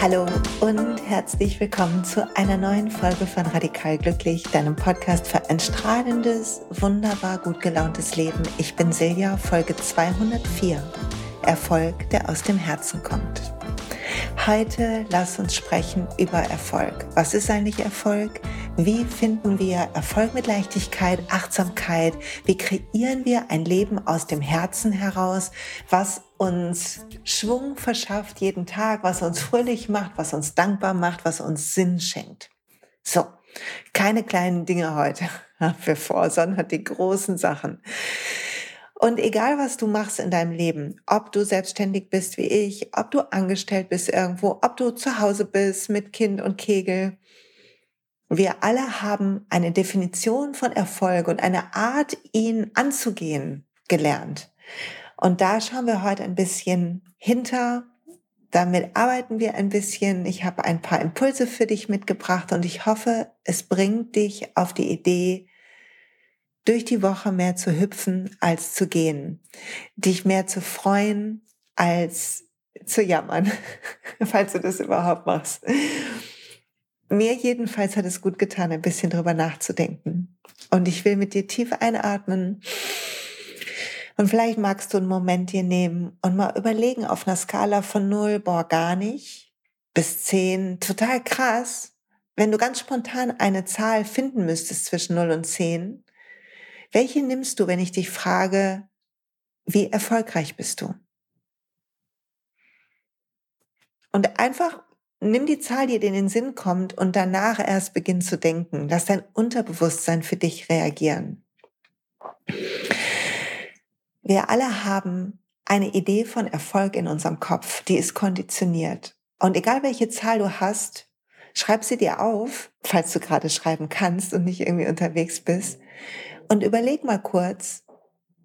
Hallo und herzlich willkommen zu einer neuen Folge von Radikal Glücklich, deinem Podcast für ein strahlendes, wunderbar gut gelauntes Leben. Ich bin Silja, Folge 204. Erfolg, der aus dem Herzen kommt. Heute lass uns sprechen über Erfolg. Was ist eigentlich Erfolg? Wie finden wir Erfolg mit Leichtigkeit, Achtsamkeit? Wie kreieren wir ein Leben aus dem Herzen heraus, was uns Schwung verschafft jeden Tag, was uns fröhlich macht, was uns dankbar macht, was uns Sinn schenkt? So, keine kleinen Dinge heute wir vor, sondern die großen Sachen. Und egal, was du machst in deinem Leben, ob du selbstständig bist wie ich, ob du angestellt bist irgendwo, ob du zu Hause bist mit Kind und Kegel, wir alle haben eine Definition von Erfolg und eine Art, ihn anzugehen, gelernt. Und da schauen wir heute ein bisschen hinter. Damit arbeiten wir ein bisschen. Ich habe ein paar Impulse für dich mitgebracht und ich hoffe, es bringt dich auf die Idee, durch die Woche mehr zu hüpfen als zu gehen, dich mehr zu freuen als zu jammern, falls du das überhaupt machst. Mir jedenfalls hat es gut getan, ein bisschen drüber nachzudenken. Und ich will mit dir tief einatmen. Und vielleicht magst du einen Moment dir nehmen und mal überlegen auf einer Skala von null, boah, gar nicht, bis zehn, total krass. Wenn du ganz spontan eine Zahl finden müsstest zwischen null und zehn, welche nimmst du, wenn ich dich frage, wie erfolgreich bist du? Und einfach nimm die Zahl, die dir in den Sinn kommt und danach erst beginn zu denken. Lass dein Unterbewusstsein für dich reagieren. Wir alle haben eine Idee von Erfolg in unserem Kopf, die ist konditioniert. Und egal welche Zahl du hast, schreib sie dir auf, falls du gerade schreiben kannst und nicht irgendwie unterwegs bist. Und überleg mal kurz,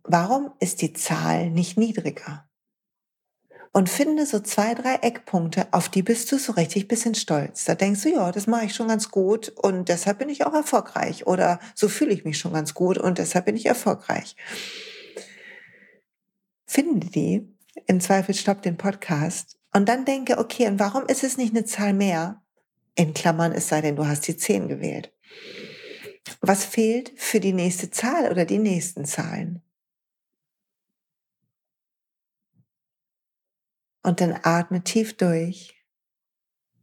warum ist die Zahl nicht niedriger? Und finde so zwei, drei Eckpunkte, auf die bist du so richtig bisschen stolz. Da denkst du, ja, das mache ich schon ganz gut und deshalb bin ich auch erfolgreich. Oder so fühle ich mich schon ganz gut und deshalb bin ich erfolgreich. Finde die, im Zweifel stopp den Podcast und dann denke, okay, und warum ist es nicht eine Zahl mehr? In Klammern, es sei denn, du hast die zehn gewählt. Was fehlt für die nächste Zahl oder die nächsten Zahlen? Und dann atme tief durch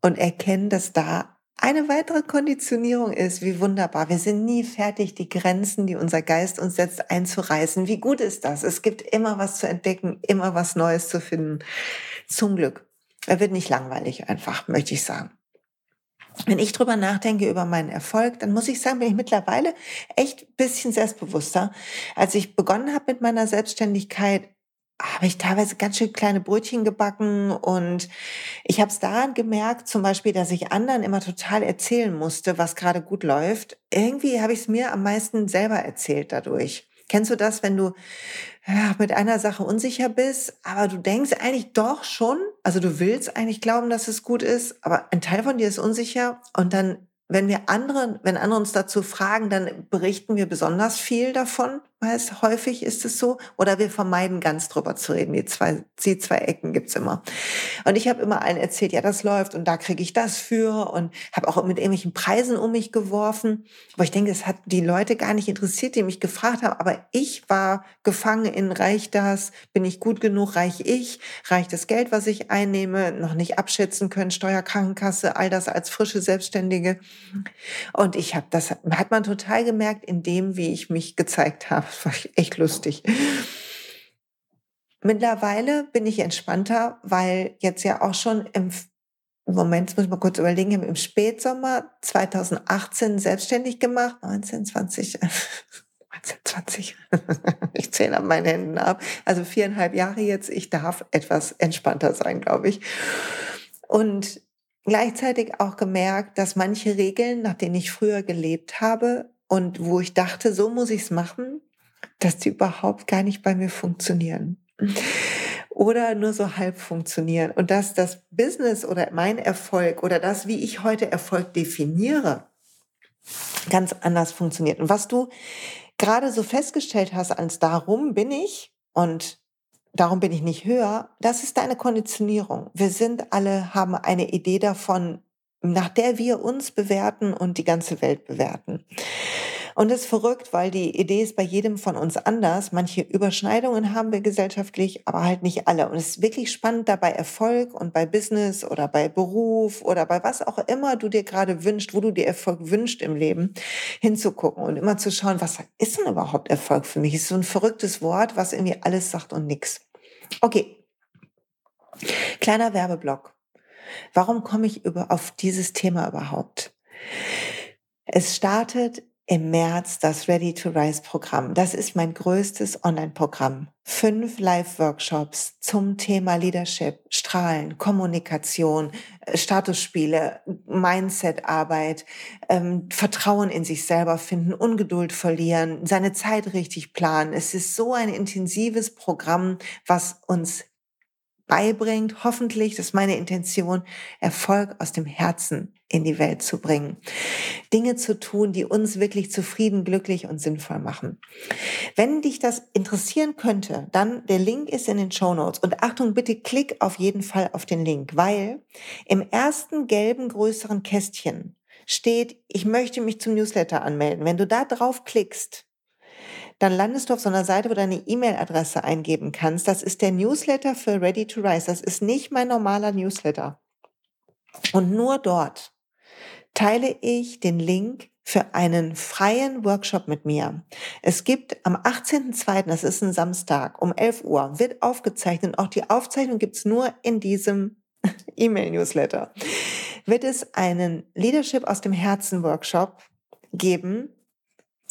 und erkenne, dass da eine weitere Konditionierung ist. Wie wunderbar. Wir sind nie fertig, die Grenzen, die unser Geist uns setzt, einzureißen. Wie gut ist das? Es gibt immer was zu entdecken, immer was Neues zu finden. Zum Glück. Er wird nicht langweilig einfach, möchte ich sagen wenn ich drüber nachdenke über meinen Erfolg, dann muss ich sagen, bin ich mittlerweile echt bisschen selbstbewusster. Als ich begonnen habe mit meiner Selbstständigkeit, habe ich teilweise ganz schön kleine Brötchen gebacken und ich habe es daran gemerkt, zum Beispiel, dass ich anderen immer total erzählen musste, was gerade gut läuft. Irgendwie habe ich es mir am meisten selber erzählt dadurch. Kennst du das, wenn du ja, mit einer Sache unsicher bist, aber du denkst eigentlich doch schon, also du willst eigentlich glauben, dass es gut ist, aber ein Teil von dir ist unsicher und dann wenn wir anderen, wenn andere uns dazu fragen, dann berichten wir besonders viel davon, weil es häufig ist es so, oder wir vermeiden ganz drüber zu reden. Die zwei, die zwei Ecken gibt's immer. Und ich habe immer allen erzählt, ja, das läuft und da kriege ich das für und habe auch mit irgendwelchen Preisen um mich geworfen. Aber ich denke, es hat die Leute gar nicht interessiert, die mich gefragt haben. Aber ich war gefangen in reicht das, bin ich gut genug, reich ich, reicht das Geld, was ich einnehme, noch nicht abschätzen können, Steuerkrankenkasse, all das als frische Selbstständige. Und ich habe das hat man total gemerkt in dem, wie ich mich gezeigt habe. Das war echt lustig. Mittlerweile bin ich entspannter, weil jetzt ja auch schon im Moment, muss mal kurz überlegen, im Spätsommer 2018 selbstständig gemacht, 19, 20, 19, 20, ich zähle an meinen Händen ab, also viereinhalb Jahre jetzt, ich darf etwas entspannter sein, glaube ich. Und gleichzeitig auch gemerkt, dass manche Regeln, nach denen ich früher gelebt habe und wo ich dachte, so muss ich es machen, dass die überhaupt gar nicht bei mir funktionieren. Oder nur so halb funktionieren. Und dass das Business oder mein Erfolg oder das, wie ich heute Erfolg definiere, ganz anders funktioniert. Und was du gerade so festgestellt hast, als darum bin ich und darum bin ich nicht höher, das ist deine Konditionierung. Wir sind alle, haben eine Idee davon, nach der wir uns bewerten und die ganze Welt bewerten. Und das ist verrückt, weil die Idee ist bei jedem von uns anders. Manche Überschneidungen haben wir gesellschaftlich, aber halt nicht alle. Und es ist wirklich spannend, da bei Erfolg und bei Business oder bei Beruf oder bei was auch immer du dir gerade wünschst, wo du dir Erfolg wünschst im Leben, hinzugucken und immer zu schauen, was ist denn überhaupt Erfolg für mich? Es ist so ein verrücktes Wort, was irgendwie alles sagt und nichts. Okay. Kleiner Werbeblock. Warum komme ich über, auf dieses Thema überhaupt? Es startet im März das Ready to Rise Programm. Das ist mein größtes Online-Programm. Fünf Live-Workshops zum Thema Leadership, Strahlen, Kommunikation, äh, Statusspiele, Mindset-Arbeit, ähm, Vertrauen in sich selber finden, Ungeduld verlieren, seine Zeit richtig planen. Es ist so ein intensives Programm, was uns beibringt, hoffentlich, das ist meine Intention, Erfolg aus dem Herzen in die Welt zu bringen. Dinge zu tun, die uns wirklich zufrieden, glücklich und sinnvoll machen. Wenn dich das interessieren könnte, dann der Link ist in den Show Notes. Und Achtung, bitte klick auf jeden Fall auf den Link, weil im ersten gelben größeren Kästchen steht, ich möchte mich zum Newsletter anmelden. Wenn du da drauf klickst, dann landest du auf so einer Seite, wo du deine E-Mail-Adresse eingeben kannst. Das ist der Newsletter für Ready to Rise. Das ist nicht mein normaler Newsletter. Und nur dort teile ich den Link für einen freien Workshop mit mir. Es gibt am 18.02., das ist ein Samstag, um 11 Uhr, wird aufgezeichnet. Auch die Aufzeichnung gibt's nur in diesem E-Mail-Newsletter. Wird es einen Leadership aus dem Herzen Workshop geben,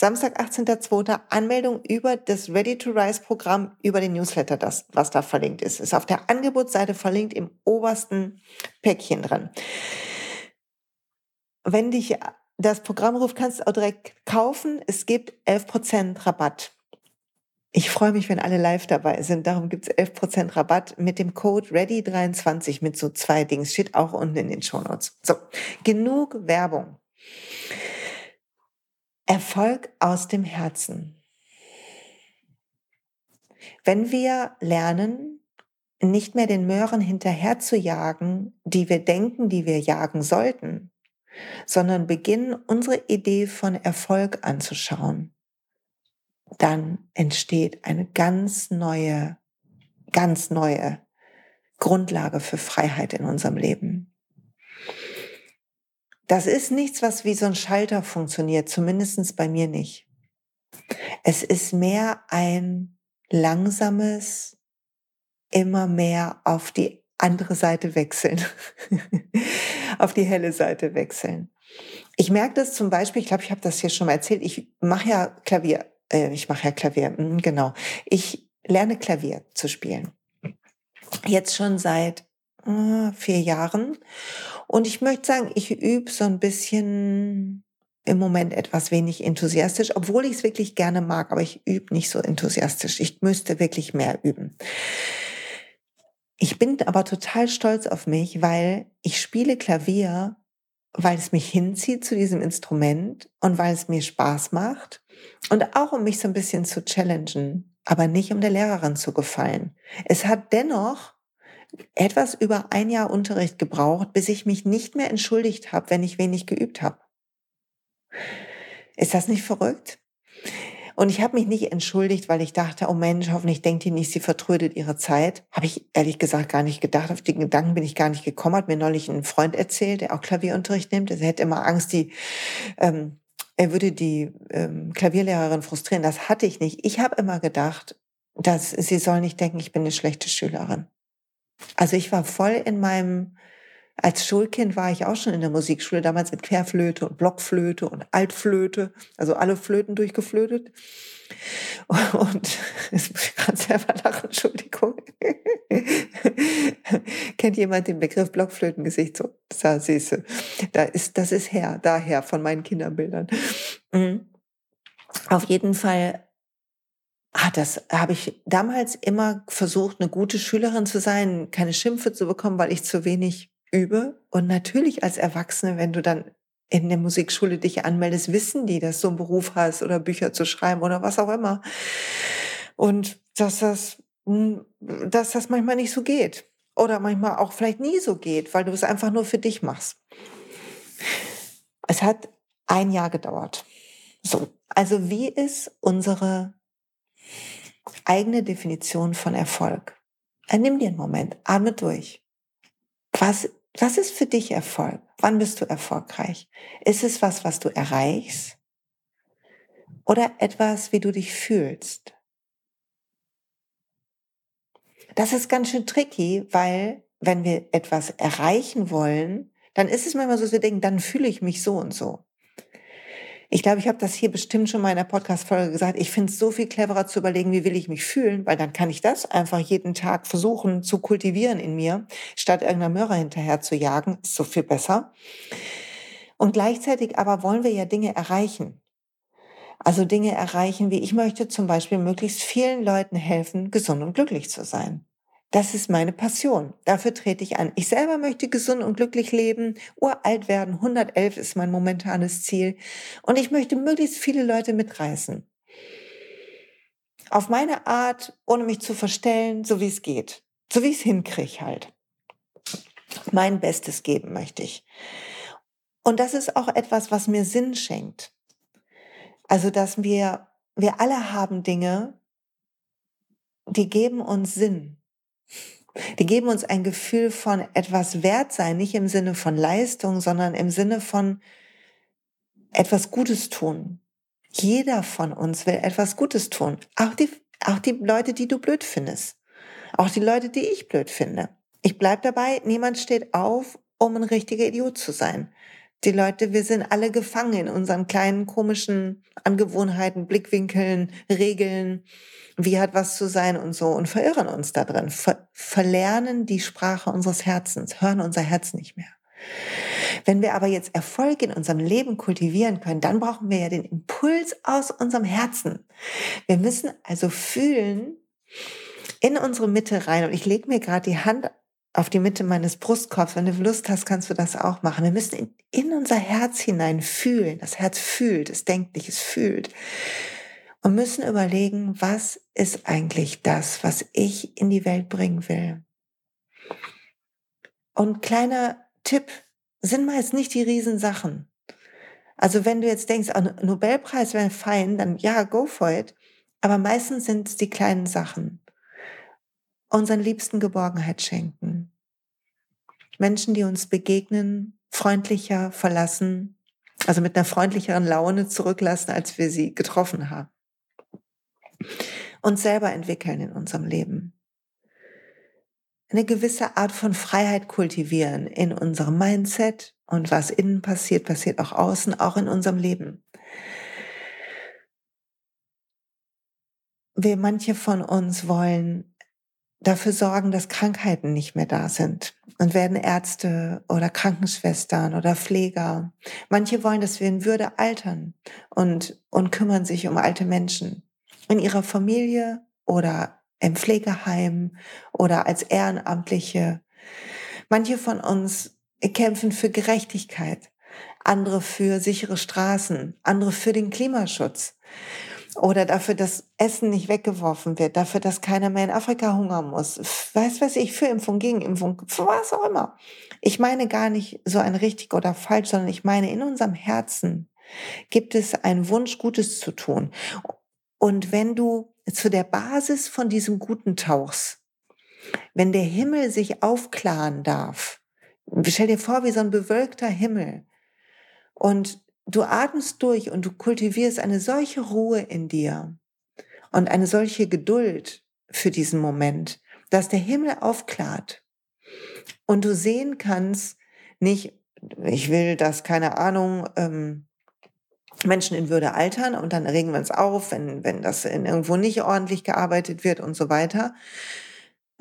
Samstag, 18.02. Anmeldung über das Ready to Rise Programm über den Newsletter, das, was da verlinkt ist. Ist auf der Angebotsseite verlinkt im obersten Päckchen drin. Wenn dich das Programm ruft, kannst du auch direkt kaufen. Es gibt 11% Rabatt. Ich freue mich, wenn alle live dabei sind. Darum gibt es 11% Rabatt mit dem Code READY23 mit so zwei Dings. Steht auch unten in den Show Notes. So, genug Werbung. Erfolg aus dem Herzen. Wenn wir lernen, nicht mehr den Möhren hinterher zu jagen, die wir denken, die wir jagen sollten, sondern beginnen, unsere Idee von Erfolg anzuschauen, dann entsteht eine ganz neue, ganz neue Grundlage für Freiheit in unserem Leben. Das ist nichts, was wie so ein Schalter funktioniert, zumindest bei mir nicht. Es ist mehr ein langsames, immer mehr auf die andere Seite wechseln, auf die helle Seite wechseln. Ich merke das zum Beispiel, ich glaube, ich habe das hier schon mal erzählt, ich mache ja Klavier, äh, ich mache ja Klavier, hm, genau. Ich lerne Klavier zu spielen. Jetzt schon seit vier Jahren. Und ich möchte sagen, ich übe so ein bisschen im Moment etwas wenig enthusiastisch, obwohl ich es wirklich gerne mag, aber ich übe nicht so enthusiastisch. Ich müsste wirklich mehr üben. Ich bin aber total stolz auf mich, weil ich spiele Klavier, weil es mich hinzieht zu diesem Instrument und weil es mir Spaß macht und auch um mich so ein bisschen zu challengen, aber nicht um der Lehrerin zu gefallen. Es hat dennoch etwas über ein Jahr Unterricht gebraucht, bis ich mich nicht mehr entschuldigt habe, wenn ich wenig geübt habe. Ist das nicht verrückt? Und ich habe mich nicht entschuldigt, weil ich dachte, oh Mensch, hoffentlich denkt ihr nicht, sie vertrödet ihre Zeit. Habe ich ehrlich gesagt gar nicht gedacht. Auf den Gedanken bin ich gar nicht gekommen. Hat mir neulich ein Freund erzählt, der auch Klavierunterricht nimmt. Er hätte immer Angst, die, ähm, er würde die ähm, Klavierlehrerin frustrieren. Das hatte ich nicht. Ich habe immer gedacht, dass sie soll nicht denken, ich bin eine schlechte Schülerin. Also ich war voll in meinem, als Schulkind war ich auch schon in der Musikschule, damals mit Querflöte und Blockflöte und Altflöte, also alle Flöten durchgeflötet. Und jetzt muss ich gerade selber lachen, Entschuldigung. Kennt jemand den Begriff Blockflötengesicht? So, da siehst du, da ist, das ist her, daher von meinen Kinderbildern. Mhm. Auf jeden Fall das habe ich damals immer versucht, eine gute Schülerin zu sein, keine Schimpfe zu bekommen, weil ich zu wenig übe. Und natürlich als Erwachsene, wenn du dann in der Musikschule dich anmeldest, wissen die, dass du einen Beruf hast oder Bücher zu schreiben oder was auch immer. Und dass das, dass das manchmal nicht so geht. Oder manchmal auch vielleicht nie so geht, weil du es einfach nur für dich machst. Es hat ein Jahr gedauert. So. Also wie ist unsere eigene Definition von Erfolg? Äh, nimm dir einen Moment, atme durch. Was, was ist für dich Erfolg? Wann bist du erfolgreich? Ist es was, was du erreichst? Oder etwas, wie du dich fühlst? Das ist ganz schön tricky, weil wenn wir etwas erreichen wollen, dann ist es manchmal so, dass wir denken, dann fühle ich mich so und so. Ich glaube, ich habe das hier bestimmt schon mal in der Podcast-Folge gesagt. Ich finde es so viel cleverer zu überlegen, wie will ich mich fühlen, weil dann kann ich das einfach jeden Tag versuchen zu kultivieren in mir, statt irgendeiner Möhre hinterher zu jagen. Ist so viel besser. Und gleichzeitig aber wollen wir ja Dinge erreichen. Also Dinge erreichen, wie ich möchte zum Beispiel möglichst vielen Leuten helfen, gesund und glücklich zu sein. Das ist meine Passion. Dafür trete ich an. Ich selber möchte gesund und glücklich leben, uralt werden. 111 ist mein momentanes Ziel. Und ich möchte möglichst viele Leute mitreißen. Auf meine Art, ohne mich zu verstellen, so wie es geht. So wie ich es hinkriege halt. Mein Bestes geben möchte ich. Und das ist auch etwas, was mir Sinn schenkt. Also, dass wir, wir alle haben Dinge, die geben uns Sinn. Die geben uns ein Gefühl von etwas wert sein, nicht im Sinne von Leistung, sondern im Sinne von etwas Gutes tun. Jeder von uns will etwas Gutes tun. Auch die, auch die Leute, die du blöd findest. Auch die Leute, die ich blöd finde. Ich bleib dabei, niemand steht auf, um ein richtiger Idiot zu sein. Die Leute, wir sind alle gefangen in unseren kleinen komischen Angewohnheiten, Blickwinkeln, Regeln, wie hat was zu sein und so und verirren uns da drin, ver verlernen die Sprache unseres Herzens, hören unser Herz nicht mehr. Wenn wir aber jetzt Erfolg in unserem Leben kultivieren können, dann brauchen wir ja den Impuls aus unserem Herzen. Wir müssen also fühlen in unsere Mitte rein und ich lege mir gerade die Hand auf die Mitte meines Brustkorbs. Wenn du Lust hast, kannst du das auch machen. Wir müssen in, in unser Herz hinein fühlen. Das Herz fühlt, es denkt nicht, es fühlt. Und müssen überlegen, was ist eigentlich das, was ich in die Welt bringen will. Und kleiner Tipp, sind meist nicht die Riesensachen. Also wenn du jetzt denkst, ein ah, Nobelpreis wäre fein, dann ja, go for it. Aber meistens sind es die kleinen Sachen unseren Liebsten Geborgenheit schenken. Menschen, die uns begegnen, freundlicher verlassen, also mit einer freundlicheren Laune zurücklassen, als wir sie getroffen haben. Uns selber entwickeln in unserem Leben. Eine gewisse Art von Freiheit kultivieren in unserem Mindset und was innen passiert, passiert auch außen, auch in unserem Leben. Wir manche von uns wollen dafür sorgen, dass Krankheiten nicht mehr da sind. Und werden Ärzte oder Krankenschwestern oder Pfleger. Manche wollen, dass wir in Würde altern und, und kümmern sich um alte Menschen. In ihrer Familie oder im Pflegeheim oder als Ehrenamtliche. Manche von uns kämpfen für Gerechtigkeit, andere für sichere Straßen, andere für den Klimaschutz oder dafür, dass Essen nicht weggeworfen wird, dafür, dass keiner mehr in Afrika hungern muss. Weiß was ich, für Impfung, gegen Impfung, für was auch immer. Ich meine gar nicht so ein richtig oder falsch, sondern ich meine, in unserem Herzen gibt es einen Wunsch, Gutes zu tun. Und wenn du zu der Basis von diesem Guten tauchst, wenn der Himmel sich aufklaren darf, stell dir vor, wie so ein bewölkter Himmel, und du atmest durch und du kultivierst eine solche Ruhe in dir und eine solche Geduld für diesen Moment, dass der Himmel aufklart und du sehen kannst, nicht, ich will, dass, keine Ahnung, ähm, Menschen in Würde altern und dann regen wir uns auf, wenn, wenn das in irgendwo nicht ordentlich gearbeitet wird und so weiter,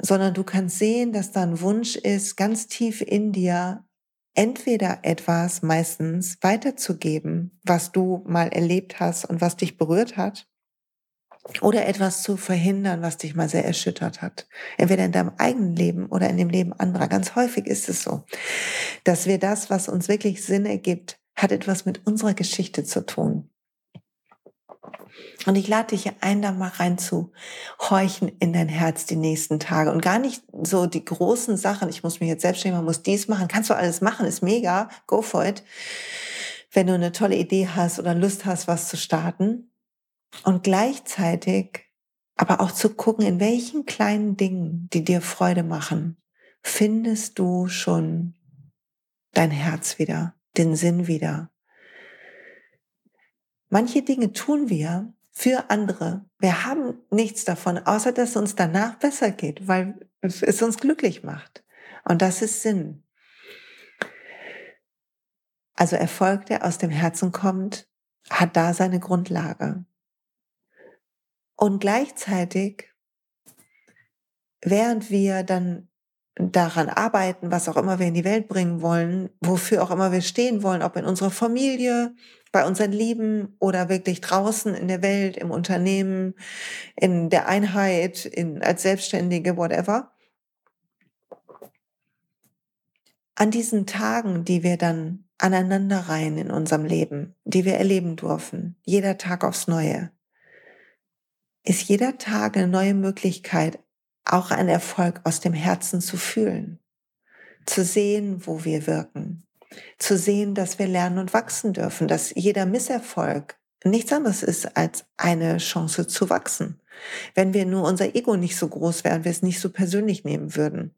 sondern du kannst sehen, dass da ein Wunsch ist, ganz tief in dir entweder etwas meistens weiterzugeben, was du mal erlebt hast und was dich berührt hat, oder etwas zu verhindern, was dich mal sehr erschüttert hat. Entweder in deinem eigenen Leben oder in dem Leben anderer. Ganz häufig ist es so, dass wir das, was uns wirklich Sinn ergibt, hat etwas mit unserer Geschichte zu tun. Und ich lade dich ein, da mal rein zu horchen in dein Herz die nächsten Tage. Und gar nicht so die großen Sachen, ich muss mich jetzt selbstständig machen, muss dies machen, kannst du alles machen, ist mega, go for it. Wenn du eine tolle Idee hast oder Lust hast, was zu starten. Und gleichzeitig aber auch zu gucken, in welchen kleinen Dingen, die dir Freude machen, findest du schon dein Herz wieder, den Sinn wieder. Manche Dinge tun wir für andere. Wir haben nichts davon, außer dass es uns danach besser geht, weil es uns glücklich macht. Und das ist Sinn. Also Erfolg, der aus dem Herzen kommt, hat da seine Grundlage. Und gleichzeitig, während wir dann daran arbeiten, was auch immer wir in die Welt bringen wollen, wofür auch immer wir stehen wollen, ob in unserer Familie, bei unseren Lieben oder wirklich draußen in der Welt, im Unternehmen, in der Einheit, in, als Selbstständige, whatever. An diesen Tagen, die wir dann aneinanderreihen in unserem Leben, die wir erleben dürfen, jeder Tag aufs Neue, ist jeder Tag eine neue Möglichkeit, auch einen Erfolg aus dem Herzen zu fühlen, zu sehen, wo wir wirken, zu sehen, dass wir lernen und wachsen dürfen, dass jeder Misserfolg nichts anderes ist als eine Chance zu wachsen. Wenn wir nur unser Ego nicht so groß wären, wir es nicht so persönlich nehmen würden.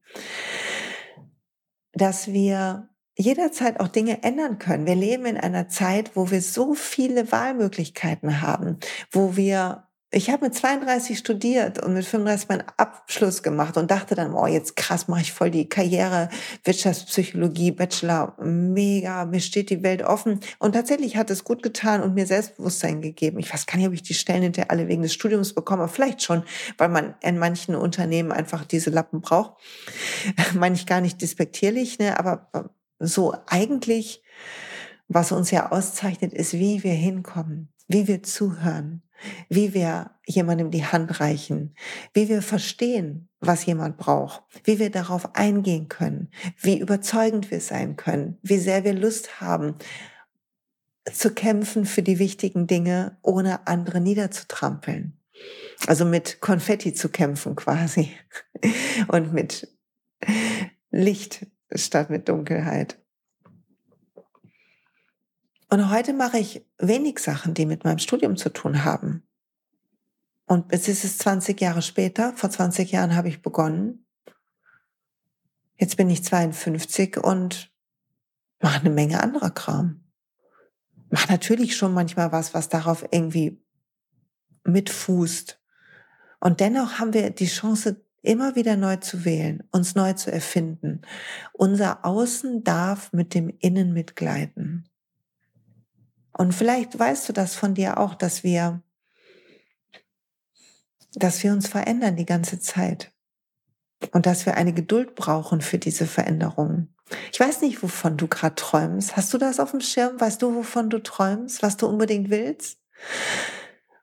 Dass wir jederzeit auch Dinge ändern können. Wir leben in einer Zeit, wo wir so viele Wahlmöglichkeiten haben, wo wir ich habe mit 32 studiert und mit 35 meinen Abschluss gemacht und dachte dann, oh, jetzt krass, mache ich voll die Karriere, Wirtschaftspsychologie, Bachelor, mega, mir steht die Welt offen. Und tatsächlich hat es gut getan und mir Selbstbewusstsein gegeben. Ich weiß gar nicht, ob ich die Stellen hinter alle wegen des Studiums bekomme, vielleicht schon, weil man in manchen Unternehmen einfach diese Lappen braucht. Meine ich gar nicht despektierlich, ne, aber so eigentlich, was uns ja auszeichnet, ist, wie wir hinkommen, wie wir zuhören, wie wir jemandem die Hand reichen, wie wir verstehen, was jemand braucht, wie wir darauf eingehen können, wie überzeugend wir sein können, wie sehr wir Lust haben, zu kämpfen für die wichtigen Dinge, ohne andere niederzutrampeln. Also mit Konfetti zu kämpfen quasi und mit Licht statt mit Dunkelheit. Und heute mache ich wenig Sachen, die mit meinem Studium zu tun haben. Und jetzt ist es 20 Jahre später. Vor 20 Jahren habe ich begonnen. Jetzt bin ich 52 und mache eine Menge anderer Kram. Mache natürlich schon manchmal was, was darauf irgendwie mitfußt. Und dennoch haben wir die Chance, immer wieder neu zu wählen, uns neu zu erfinden. Unser Außen darf mit dem Innen mitgleiten. Und vielleicht weißt du das von dir auch, dass wir, dass wir uns verändern die ganze Zeit. Und dass wir eine Geduld brauchen für diese Veränderungen. Ich weiß nicht, wovon du gerade träumst. Hast du das auf dem Schirm? Weißt du, wovon du träumst? Was du unbedingt willst?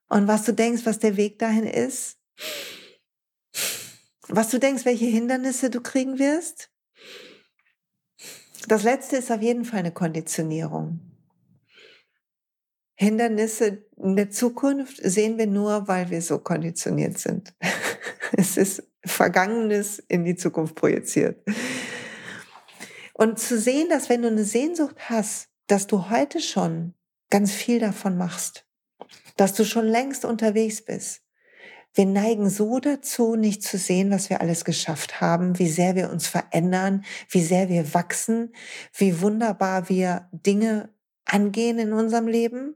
Und was du denkst, was der Weg dahin ist? Was du denkst, welche Hindernisse du kriegen wirst? Das letzte ist auf jeden Fall eine Konditionierung. Hindernisse in der Zukunft sehen wir nur, weil wir so konditioniert sind. es ist Vergangenes in die Zukunft projiziert. Und zu sehen, dass wenn du eine Sehnsucht hast, dass du heute schon ganz viel davon machst, dass du schon längst unterwegs bist. Wir neigen so dazu, nicht zu sehen, was wir alles geschafft haben, wie sehr wir uns verändern, wie sehr wir wachsen, wie wunderbar wir Dinge angehen in unserem Leben.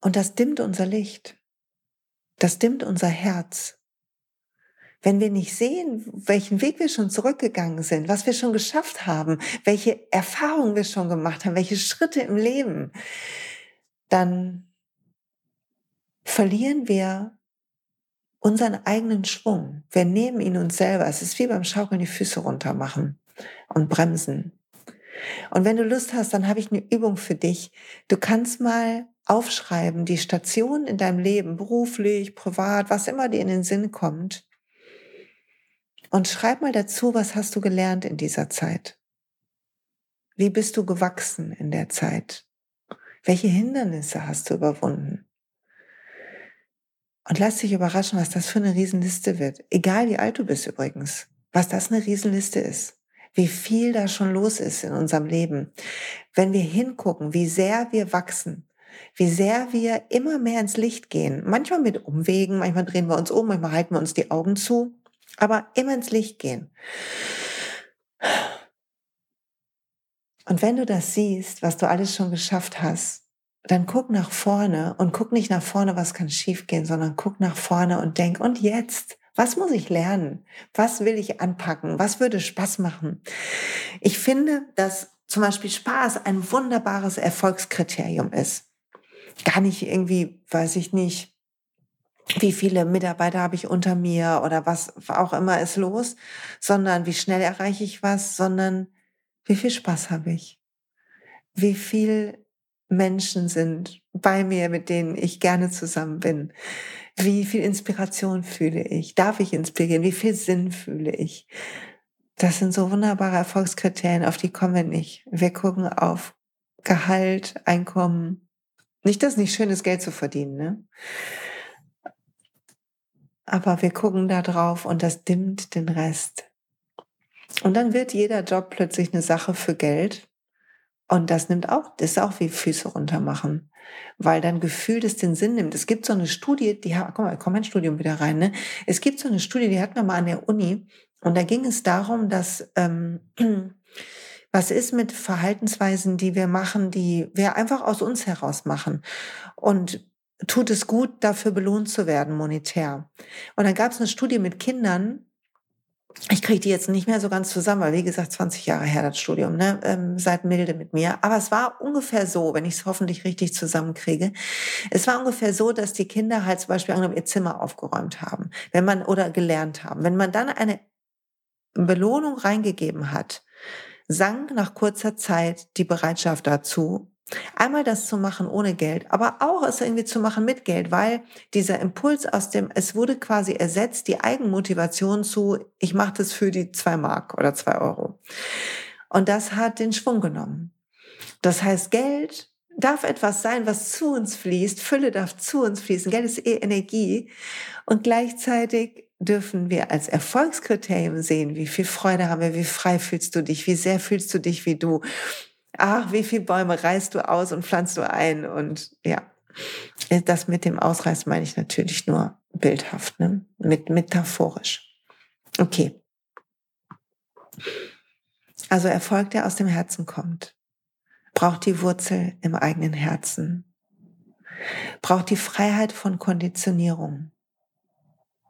Und das dimmt unser Licht. Das dimmt unser Herz. Wenn wir nicht sehen, welchen Weg wir schon zurückgegangen sind, was wir schon geschafft haben, welche Erfahrungen wir schon gemacht haben, welche Schritte im Leben, dann verlieren wir unseren eigenen Schwung. Wir nehmen ihn uns selber. Es ist wie beim Schaukeln die Füße runter machen und bremsen. Und wenn du Lust hast, dann habe ich eine Übung für dich. Du kannst mal aufschreiben, die Station in deinem Leben, beruflich, privat, was immer dir in den Sinn kommt. Und schreib mal dazu, was hast du gelernt in dieser Zeit? Wie bist du gewachsen in der Zeit? Welche Hindernisse hast du überwunden? Und lass dich überraschen, was das für eine Riesenliste wird. Egal wie alt du bist übrigens, was das eine Riesenliste ist. Wie viel da schon los ist in unserem Leben. Wenn wir hingucken, wie sehr wir wachsen, wie sehr wir immer mehr ins Licht gehen. Manchmal mit Umwegen, manchmal drehen wir uns um, manchmal halten wir uns die Augen zu, aber immer ins Licht gehen. Und wenn du das siehst, was du alles schon geschafft hast, dann guck nach vorne und guck nicht nach vorne, was kann schiefgehen, sondern guck nach vorne und denk, und jetzt? Was muss ich lernen? Was will ich anpacken? Was würde Spaß machen? Ich finde, dass zum Beispiel Spaß ein wunderbares Erfolgskriterium ist gar nicht irgendwie, weiß ich nicht, wie viele Mitarbeiter habe ich unter mir oder was auch immer ist los, sondern wie schnell erreiche ich was, sondern wie viel Spaß habe ich, wie viel Menschen sind bei mir, mit denen ich gerne zusammen bin, wie viel Inspiration fühle ich, darf ich inspirieren, wie viel Sinn fühle ich. Das sind so wunderbare Erfolgskriterien, auf die kommen wir nicht. Wir gucken auf Gehalt, Einkommen, nicht, dass nicht schön ist, Geld zu verdienen, ne? Aber wir gucken da drauf und das dimmt den Rest. Und dann wird jeder Job plötzlich eine Sache für Geld. Und das nimmt auch, das ist auch wie Füße runter machen. Weil dann Gefühl das den Sinn nimmt. Es gibt so eine Studie, die, guck mal, komm mein Studium wieder rein, ne? Es gibt so eine Studie, die hatten wir mal an der Uni. Und da ging es darum, dass, ähm, was ist mit Verhaltensweisen, die wir machen, die wir einfach aus uns heraus machen? Und tut es gut, dafür belohnt zu werden, monetär? Und dann gab es eine Studie mit Kindern, ich kriege die jetzt nicht mehr so ganz zusammen, weil wie gesagt, 20 Jahre her das Studium, ne? Ähm, seid milde mit mir. Aber es war ungefähr so, wenn ich es hoffentlich richtig zusammenkriege. Es war ungefähr so, dass die Kinder halt zum Beispiel ihr Zimmer aufgeräumt haben, wenn man oder gelernt haben. Wenn man dann eine Belohnung reingegeben hat, sank nach kurzer Zeit die Bereitschaft dazu, einmal das zu machen ohne Geld, aber auch es irgendwie zu machen mit Geld, weil dieser Impuls aus dem, es wurde quasi ersetzt, die Eigenmotivation zu, ich mache das für die zwei Mark oder zwei Euro. Und das hat den Schwung genommen. Das heißt, Geld darf etwas sein, was zu uns fließt, Fülle darf zu uns fließen, Geld ist eh Energie und gleichzeitig dürfen wir als Erfolgskriterium sehen, wie viel Freude haben wir, wie frei fühlst du dich, wie sehr fühlst du dich wie du. Ach, wie viele Bäume reißt du aus und pflanzt du ein und ja. Das mit dem Ausreißen meine ich natürlich nur bildhaft, ne? mit metaphorisch. Okay. Also Erfolg, der aus dem Herzen kommt, braucht die Wurzel im eigenen Herzen, braucht die Freiheit von Konditionierung,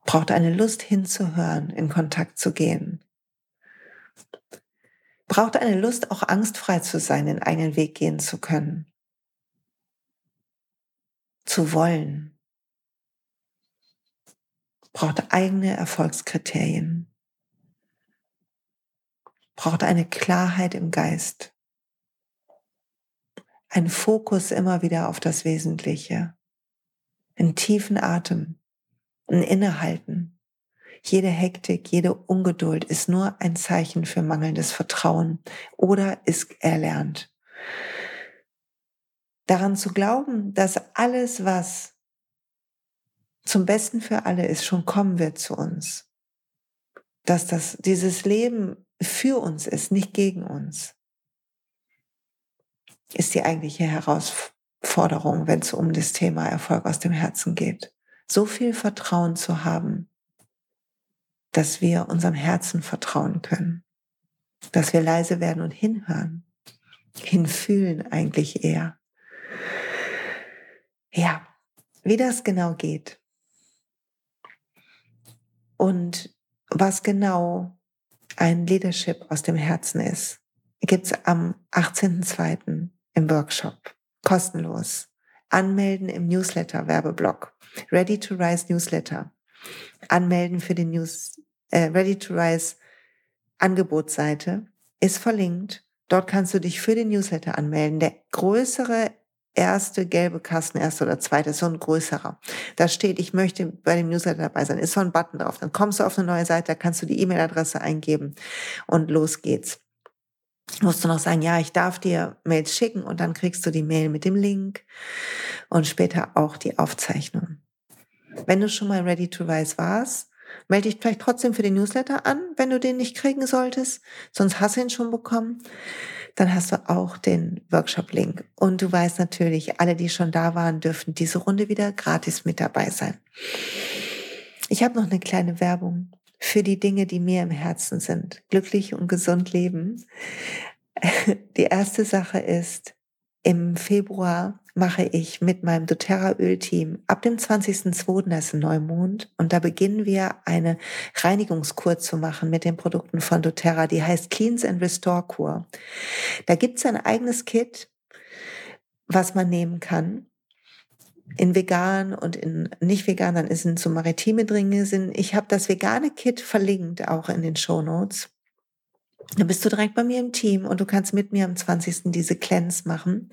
braucht eine Lust hinzuhören, in Kontakt zu gehen. Braucht eine Lust, auch angstfrei zu sein, den eigenen Weg gehen zu können. Zu wollen. Braucht eigene Erfolgskriterien. Braucht eine Klarheit im Geist. Ein Fokus immer wieder auf das Wesentliche. Einen tiefen Atem ein Innehalten. Jede Hektik, jede Ungeduld ist nur ein Zeichen für mangelndes Vertrauen oder ist erlernt. Daran zu glauben, dass alles, was zum Besten für alle ist, schon kommen wird zu uns. Dass das, dieses Leben für uns ist, nicht gegen uns, ist die eigentliche Herausforderung, wenn es um das Thema Erfolg aus dem Herzen geht so viel Vertrauen zu haben, dass wir unserem Herzen vertrauen können, dass wir leise werden und hinhören, hinfühlen eigentlich eher. Ja, wie das genau geht und was genau ein Leadership aus dem Herzen ist, gibt's am 18.02. im Workshop kostenlos. Anmelden im Newsletter Werbeblock. Ready to Rise Newsletter. Anmelden für den News, äh, Ready to Rise Angebotsseite ist verlinkt. Dort kannst du dich für den Newsletter anmelden. Der größere erste gelbe Kasten, erste oder zweite, ist so ein größerer. Da steht, ich möchte bei dem Newsletter dabei sein, ist so ein Button drauf. Dann kommst du auf eine neue Seite, da kannst du die E-Mail-Adresse eingeben und los geht's. Musst du noch sagen, ja, ich darf dir Mails schicken und dann kriegst du die Mail mit dem Link und später auch die Aufzeichnung. Wenn du schon mal ready to rise warst, melde dich vielleicht trotzdem für den Newsletter an, wenn du den nicht kriegen solltest, sonst hast du ihn schon bekommen. Dann hast du auch den Workshop-Link. Und du weißt natürlich, alle, die schon da waren, dürfen diese Runde wieder gratis mit dabei sein. Ich habe noch eine kleine Werbung für die Dinge, die mir im Herzen sind. Glücklich und gesund leben. Die erste Sache ist, im Februar mache ich mit meinem doTERRA Ölteam ab dem 20.02. das ist Neumond und da beginnen wir eine Reinigungskur zu machen mit den Produkten von doTERRA, die heißt Cleans and Restore Kur. Da gibt es ein eigenes Kit, was man nehmen kann in vegan und in nicht vegan, dann sind so maritime Dringe sind. Ich habe das vegane Kit verlinkt auch in den Show Notes. Dann bist du direkt bei mir im Team und du kannst mit mir am 20. diese Cleanse machen.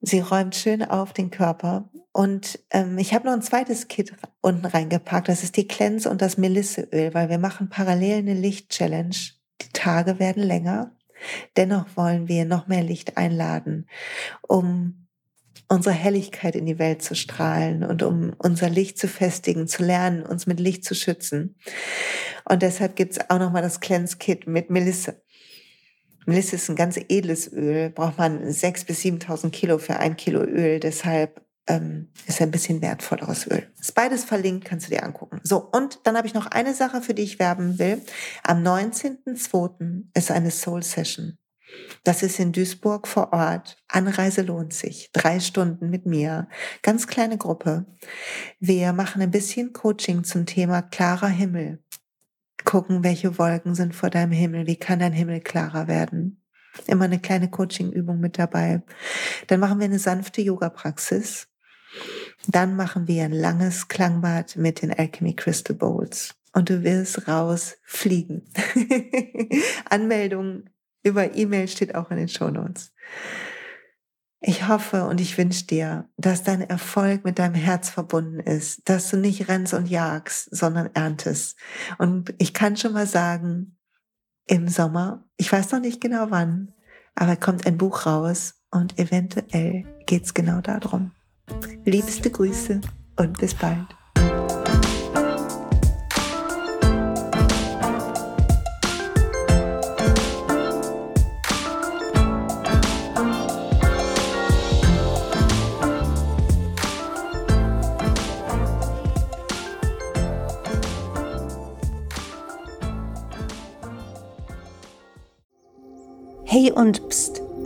Sie räumt schön auf den Körper. Und ähm, ich habe noch ein zweites Kit unten reingepackt. Das ist die Cleanse und das Melisseöl, weil wir machen parallel eine Licht-Challenge. Die Tage werden länger. Dennoch wollen wir noch mehr Licht einladen, um unsere Helligkeit in die Welt zu strahlen und um unser Licht zu festigen, zu lernen, uns mit Licht zu schützen. Und deshalb gibt's auch nochmal das Cleanse Kit mit Melisse. Melisse ist ein ganz edles Öl, braucht man sechs bis 7.000 Kilo für ein Kilo Öl, deshalb ähm, ist ein bisschen wertvolleres Öl. Ist beides verlinkt, kannst du dir angucken. So, und dann habe ich noch eine Sache, für die ich werben will. Am 19.02. ist eine Soul Session. Das ist in Duisburg vor Ort. Anreise lohnt sich. Drei Stunden mit mir. Ganz kleine Gruppe. Wir machen ein bisschen Coaching zum Thema klarer Himmel. Gucken, welche Wolken sind vor deinem Himmel. Wie kann dein Himmel klarer werden? Immer eine kleine Coaching-Übung mit dabei. Dann machen wir eine sanfte Yoga-Praxis. Dann machen wir ein langes Klangbad mit den Alchemy Crystal Bowls. Und du wirst rausfliegen. Anmeldung über E-Mail steht auch in den Show Notes. Ich hoffe und ich wünsche dir, dass dein Erfolg mit deinem Herz verbunden ist, dass du nicht rennst und jagst, sondern erntest. Und ich kann schon mal sagen, im Sommer, ich weiß noch nicht genau wann, aber kommt ein Buch raus und eventuell geht es genau darum. Liebste Grüße und bis bald.